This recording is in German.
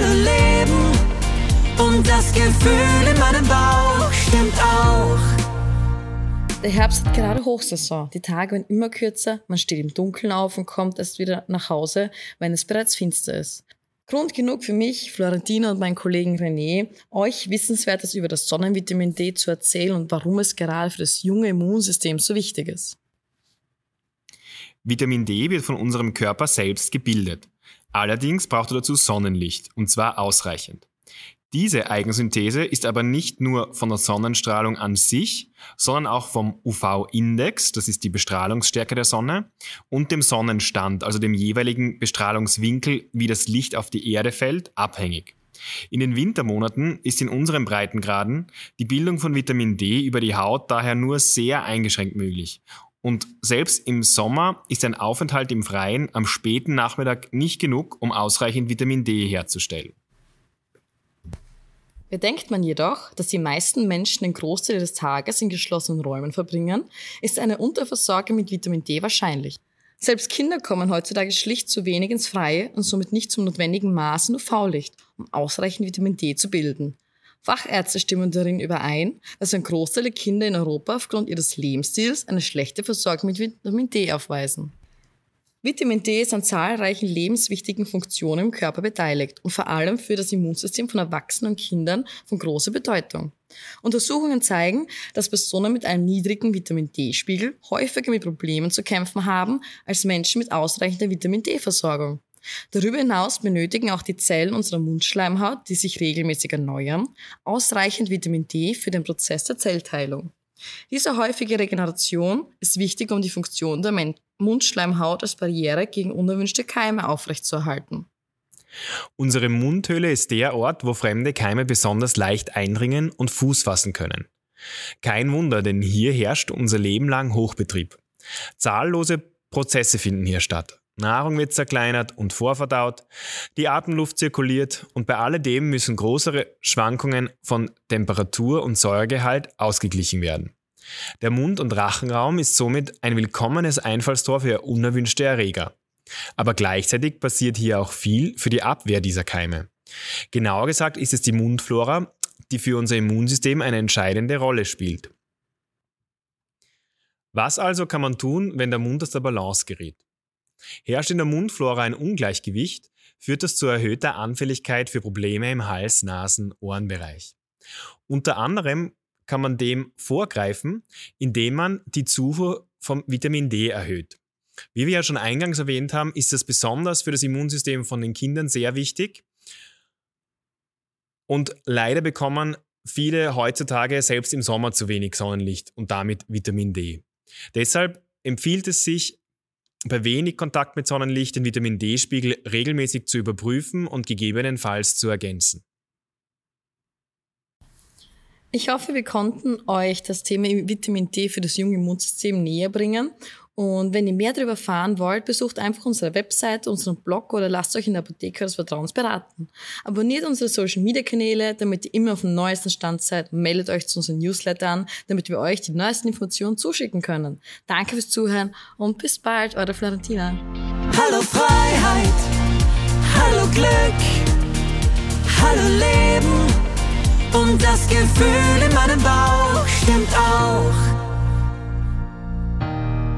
Hallo Leben und das Gefühl in meinem Bauch stimmt auch. Der Herbst hat gerade Hochsaison. Die Tage werden immer kürzer, man steht im Dunkeln auf und kommt erst wieder nach Hause, wenn es bereits finster ist. Grund genug für mich, Florentina und meinen Kollegen René, euch Wissenswertes über das Sonnenvitamin D zu erzählen und warum es gerade für das junge Immunsystem so wichtig ist. Vitamin D wird von unserem Körper selbst gebildet. Allerdings braucht er dazu Sonnenlicht, und zwar ausreichend. Diese Eigensynthese ist aber nicht nur von der Sonnenstrahlung an sich, sondern auch vom UV-Index, das ist die Bestrahlungsstärke der Sonne, und dem Sonnenstand, also dem jeweiligen Bestrahlungswinkel, wie das Licht auf die Erde fällt, abhängig. In den Wintermonaten ist in unseren Breitengraden die Bildung von Vitamin D über die Haut daher nur sehr eingeschränkt möglich. Und selbst im Sommer ist ein Aufenthalt im Freien am späten Nachmittag nicht genug, um ausreichend Vitamin D herzustellen. Bedenkt man jedoch, dass die meisten Menschen den Großteil des Tages in geschlossenen Räumen verbringen, ist eine Unterversorgung mit Vitamin D wahrscheinlich. Selbst Kinder kommen heutzutage schlicht zu wenig ins Freie und somit nicht zum notwendigen Maß an UV-Licht, um ausreichend Vitamin D zu bilden. Fachärzte stimmen darin überein, dass ein Großteil der Kinder in Europa aufgrund ihres Lebensstils eine schlechte Versorgung mit Vitamin D aufweisen. Vitamin D ist an zahlreichen lebenswichtigen Funktionen im Körper beteiligt und vor allem für das Immunsystem von Erwachsenen und Kindern von großer Bedeutung. Untersuchungen zeigen, dass Personen mit einem niedrigen Vitamin D-Spiegel häufiger mit Problemen zu kämpfen haben als Menschen mit ausreichender Vitamin D-Versorgung. Darüber hinaus benötigen auch die Zellen unserer Mundschleimhaut, die sich regelmäßig erneuern, ausreichend Vitamin D für den Prozess der Zellteilung. Diese häufige Regeneration ist wichtig, um die Funktion der Mundschleimhaut als Barriere gegen unerwünschte Keime aufrechtzuerhalten. Unsere Mundhöhle ist der Ort, wo fremde Keime besonders leicht eindringen und Fuß fassen können. Kein Wunder, denn hier herrscht unser Leben lang Hochbetrieb. Zahllose Prozesse finden hier statt. Nahrung wird zerkleinert und vorverdaut, die Atemluft zirkuliert und bei alledem müssen größere Schwankungen von Temperatur und Säuregehalt ausgeglichen werden. Der Mund- und Rachenraum ist somit ein willkommenes Einfallstor für unerwünschte Erreger. Aber gleichzeitig passiert hier auch viel für die Abwehr dieser Keime. Genauer gesagt ist es die Mundflora, die für unser Immunsystem eine entscheidende Rolle spielt. Was also kann man tun, wenn der Mund aus der Balance gerät? Herrscht in der Mundflora ein Ungleichgewicht, führt das zu erhöhter Anfälligkeit für Probleme im Hals-, Nasen-, Ohrenbereich. Unter anderem kann man dem vorgreifen, indem man die Zufuhr vom Vitamin D erhöht. Wie wir ja schon eingangs erwähnt haben, ist das besonders für das Immunsystem von den Kindern sehr wichtig. Und leider bekommen viele heutzutage selbst im Sommer zu wenig Sonnenlicht und damit Vitamin D. Deshalb empfiehlt es sich, bei wenig Kontakt mit Sonnenlicht den Vitamin D-Spiegel regelmäßig zu überprüfen und gegebenenfalls zu ergänzen. Ich hoffe, wir konnten euch das Thema Vitamin D für das junge Immunsystem näher bringen. Und wenn ihr mehr darüber erfahren wollt, besucht einfach unsere Website, unseren Blog oder lasst euch in der Apotheke des Vertrauens beraten. Abonniert unsere Social Media Kanäle, damit ihr immer auf dem neuesten Stand seid meldet euch zu unserem Newsletter an, damit wir euch die neuesten Informationen zuschicken können. Danke fürs Zuhören und bis bald, eure Florentina. Hallo Freiheit, hallo Glück, hallo Leben und das Gefühl in meinem Bauch stimmt auch.